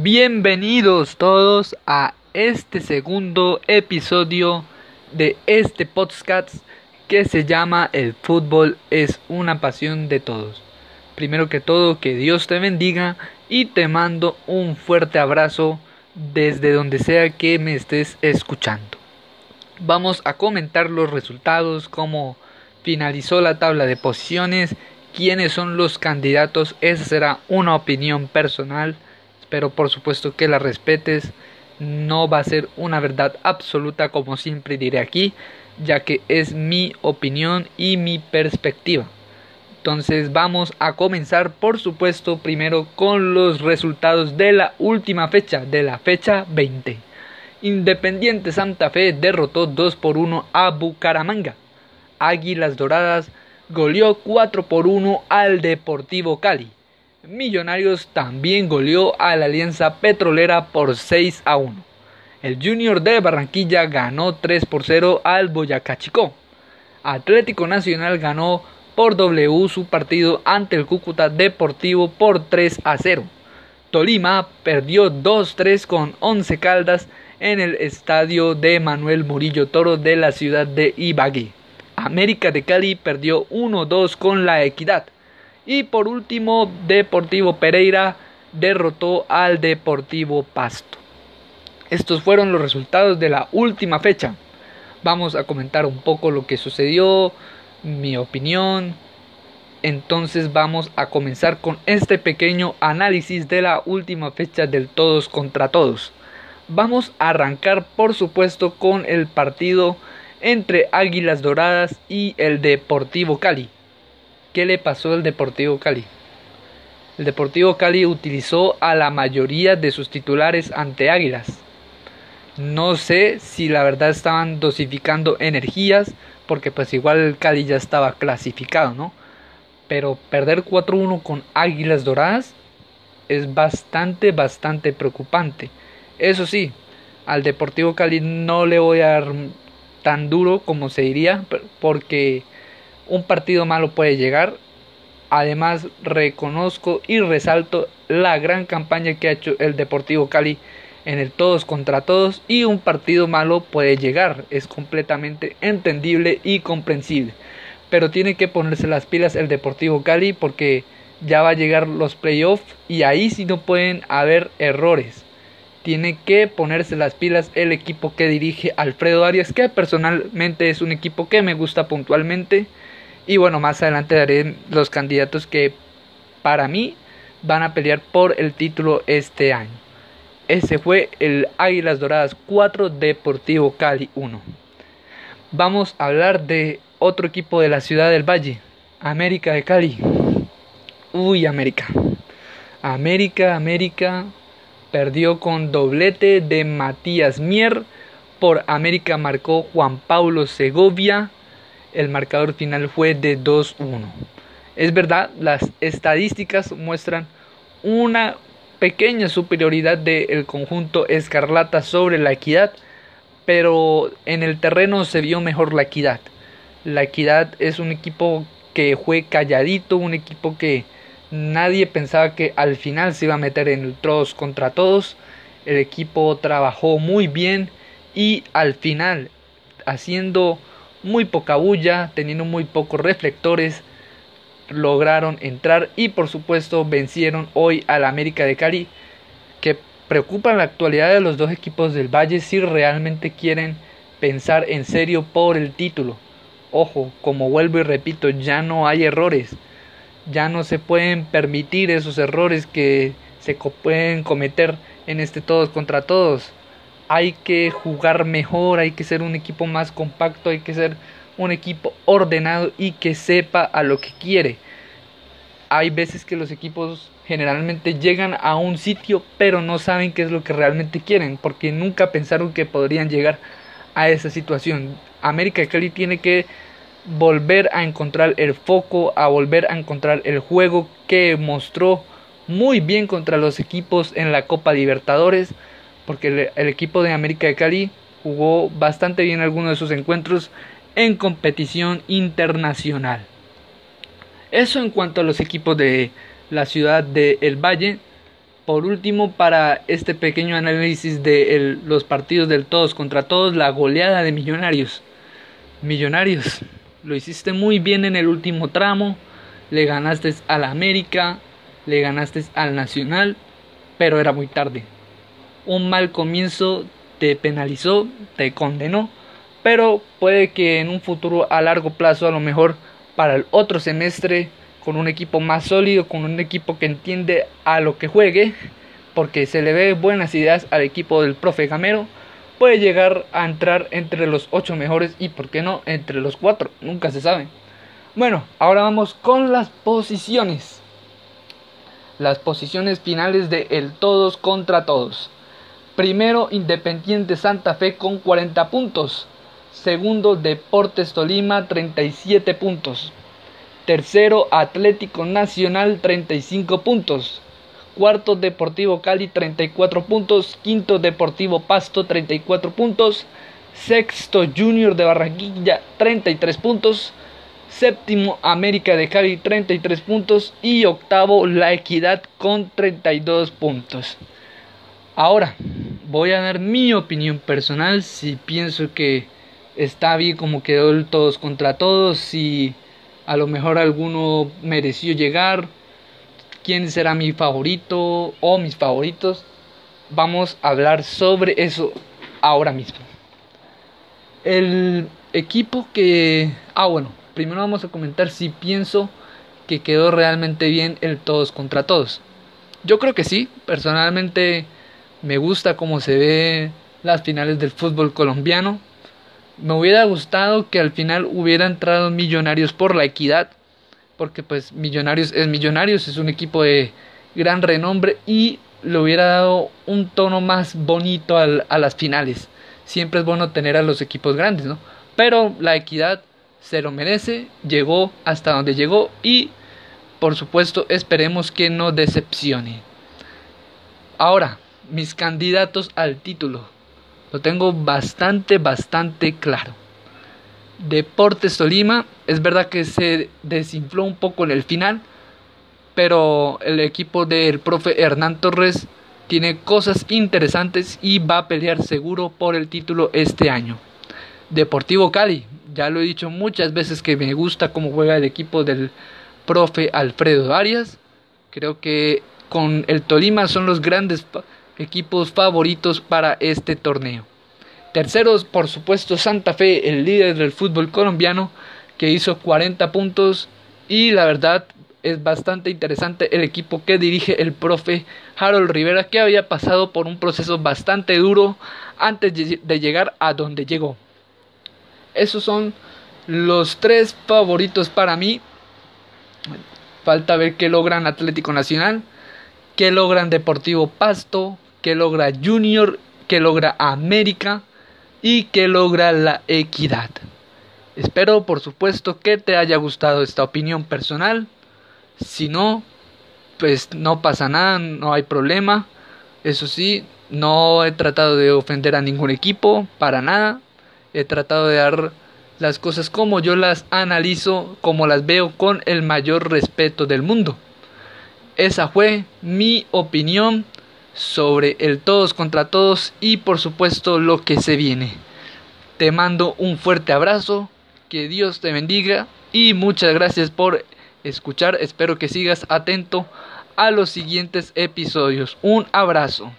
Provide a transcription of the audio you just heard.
Bienvenidos todos a este segundo episodio de este podcast que se llama El fútbol es una pasión de todos. Primero que todo, que Dios te bendiga y te mando un fuerte abrazo desde donde sea que me estés escuchando. Vamos a comentar los resultados, cómo finalizó la tabla de posiciones, quiénes son los candidatos, esa será una opinión personal pero por supuesto que la respetes. No va a ser una verdad absoluta como siempre diré aquí, ya que es mi opinión y mi perspectiva. Entonces vamos a comenzar por supuesto primero con los resultados de la última fecha, de la fecha 20. Independiente Santa Fe derrotó 2 por 1 a Bucaramanga. Águilas Doradas goleó 4 por 1 al Deportivo Cali. Millonarios también goleó a la Alianza Petrolera por 6 a 1. El Junior de Barranquilla ganó 3 por 0 al Boyacá Chico. Atlético Nacional ganó por W su partido ante el Cúcuta Deportivo por 3 a 0. Tolima perdió 2-3 con 11 Caldas en el estadio de Manuel Murillo Toro de la ciudad de Ibagué. América de Cali perdió 1-2 con la Equidad. Y por último, Deportivo Pereira derrotó al Deportivo Pasto. Estos fueron los resultados de la última fecha. Vamos a comentar un poco lo que sucedió, mi opinión. Entonces vamos a comenzar con este pequeño análisis de la última fecha del todos contra todos. Vamos a arrancar por supuesto con el partido entre Águilas Doradas y el Deportivo Cali. ¿Qué le pasó al Deportivo Cali? El Deportivo Cali utilizó a la mayoría de sus titulares ante Águilas. No sé si la verdad estaban dosificando energías, porque pues igual el Cali ya estaba clasificado, ¿no? Pero perder 4-1 con Águilas Doradas es bastante, bastante preocupante. Eso sí, al Deportivo Cali no le voy a dar tan duro como se diría, porque un partido malo puede llegar. Además, reconozco y resalto la gran campaña que ha hecho el Deportivo Cali en el todos contra todos y un partido malo puede llegar. Es completamente entendible y comprensible. Pero tiene que ponerse las pilas el Deportivo Cali porque ya va a llegar los playoffs y ahí sí no pueden haber errores. Tiene que ponerse las pilas el equipo que dirige Alfredo Arias, que personalmente es un equipo que me gusta puntualmente y bueno, más adelante daré los candidatos que para mí van a pelear por el título este año. Ese fue el Águilas Doradas 4 Deportivo Cali 1. Vamos a hablar de otro equipo de la ciudad del Valle, América de Cali. Uy, América. América, América perdió con doblete de Matías Mier. Por América marcó Juan Pablo Segovia el marcador final fue de 2-1. Es verdad, las estadísticas muestran una pequeña superioridad del conjunto Escarlata sobre la Equidad, pero en el terreno se vio mejor la Equidad. La Equidad es un equipo que fue calladito, un equipo que nadie pensaba que al final se iba a meter en el todos contra todos. El equipo trabajó muy bien y al final haciendo muy poca bulla, teniendo muy pocos reflectores, lograron entrar y por supuesto vencieron hoy al América de Cali, que preocupa la actualidad de los dos equipos del Valle si realmente quieren pensar en serio por el título. Ojo, como vuelvo y repito, ya no hay errores, ya no se pueden permitir esos errores que se pueden cometer en este todos contra todos hay que jugar mejor, hay que ser un equipo más compacto, hay que ser un equipo ordenado y que sepa a lo que quiere. Hay veces que los equipos generalmente llegan a un sitio pero no saben qué es lo que realmente quieren porque nunca pensaron que podrían llegar a esa situación. América Cali tiene que volver a encontrar el foco, a volver a encontrar el juego que mostró muy bien contra los equipos en la Copa Libertadores porque el, equipo de América de Cali jugó bastante bien algunos de sus encuentros en competición internacional. Eso en cuanto a los equipos de la ciudad de El Valle. Por último, para este pequeño análisis de los partidos del todos contra todos, la goleada de Millonarios. Millonarios, lo hiciste muy bien en el último tramo, le ganaste al América, le ganaste al Nacional, pero era muy tarde. Un mal comienzo te penalizó, te condenó, pero puede que en un futuro a largo plazo, a lo mejor para el otro semestre, con un equipo más sólido, con un equipo que entiende a lo que juegue, porque se le ve buenas ideas al equipo del profe Gamero, puede llegar a entrar entre los ocho mejores y, por qué no, entre los cuatro, nunca se sabe. Bueno, ahora vamos con las posiciones. Las posiciones finales de el todos contra todos. Primero, Independiente Santa Fe con 40 puntos. Segundo, Deportes Tolima 37 puntos. Tercero, Atlético Nacional 35 puntos. Cuarto, Deportivo Cali 34 puntos. Quinto, Deportivo Pasto 34 puntos. Sexto, Junior de Barranquilla 33 puntos. Séptimo, América de Cali 33 puntos. Y octavo, La Equidad con 32 puntos. Ahora, voy a dar mi opinión personal si pienso que está bien como quedó el todos contra todos, si a lo mejor alguno mereció llegar, quién será mi favorito o mis favoritos. Vamos a hablar sobre eso ahora mismo. El equipo que... Ah, bueno, primero vamos a comentar si pienso que quedó realmente bien el todos contra todos. Yo creo que sí, personalmente me gusta cómo se ve las finales del fútbol colombiano me hubiera gustado que al final hubiera entrado Millonarios por la equidad, porque pues Millonarios es Millonarios, es un equipo de gran renombre y le hubiera dado un tono más bonito a las finales. Siempre es bueno tener a los equipos grandes, ¿no? Pero la equidad se lo merece, llegó hasta donde llegó y por supuesto esperemos que no decepcione. Ahora, mis candidatos al título. Lo tengo bastante, bastante claro. Deportes Tolima, es verdad que se desinfló un poco en el final, pero el equipo del profe Hernán Torres tiene cosas interesantes y va a pelear seguro por el título este año. Deportivo Cali, ya lo he dicho muchas veces que me gusta cómo juega el equipo del profe Alfredo Arias. Creo que con el Tolima son los grandes equipos favoritos para este torneo. Terceros, por supuesto, Santa Fe, el líder del fútbol colombiano, que hizo 40 puntos y la verdad es bastante interesante el equipo que dirige el profe Harold Rivera, que había pasado por un proceso bastante duro antes de llegar a donde llegó. Esos son los tres favoritos para mí. Falta ver qué logran Atlético Nacional, qué logran Deportivo Pasto, que logra Junior, que logra América y que logra la equidad. Espero por supuesto que te haya gustado esta opinión personal. Si no, pues no pasa nada, no hay problema. Eso sí, no he tratado de ofender a ningún equipo, para nada. He tratado de dar las cosas como yo las analizo, como las veo con el mayor respeto del mundo. Esa fue mi opinión sobre el todos contra todos y por supuesto lo que se viene. Te mando un fuerte abrazo, que Dios te bendiga y muchas gracias por escuchar. Espero que sigas atento a los siguientes episodios. Un abrazo.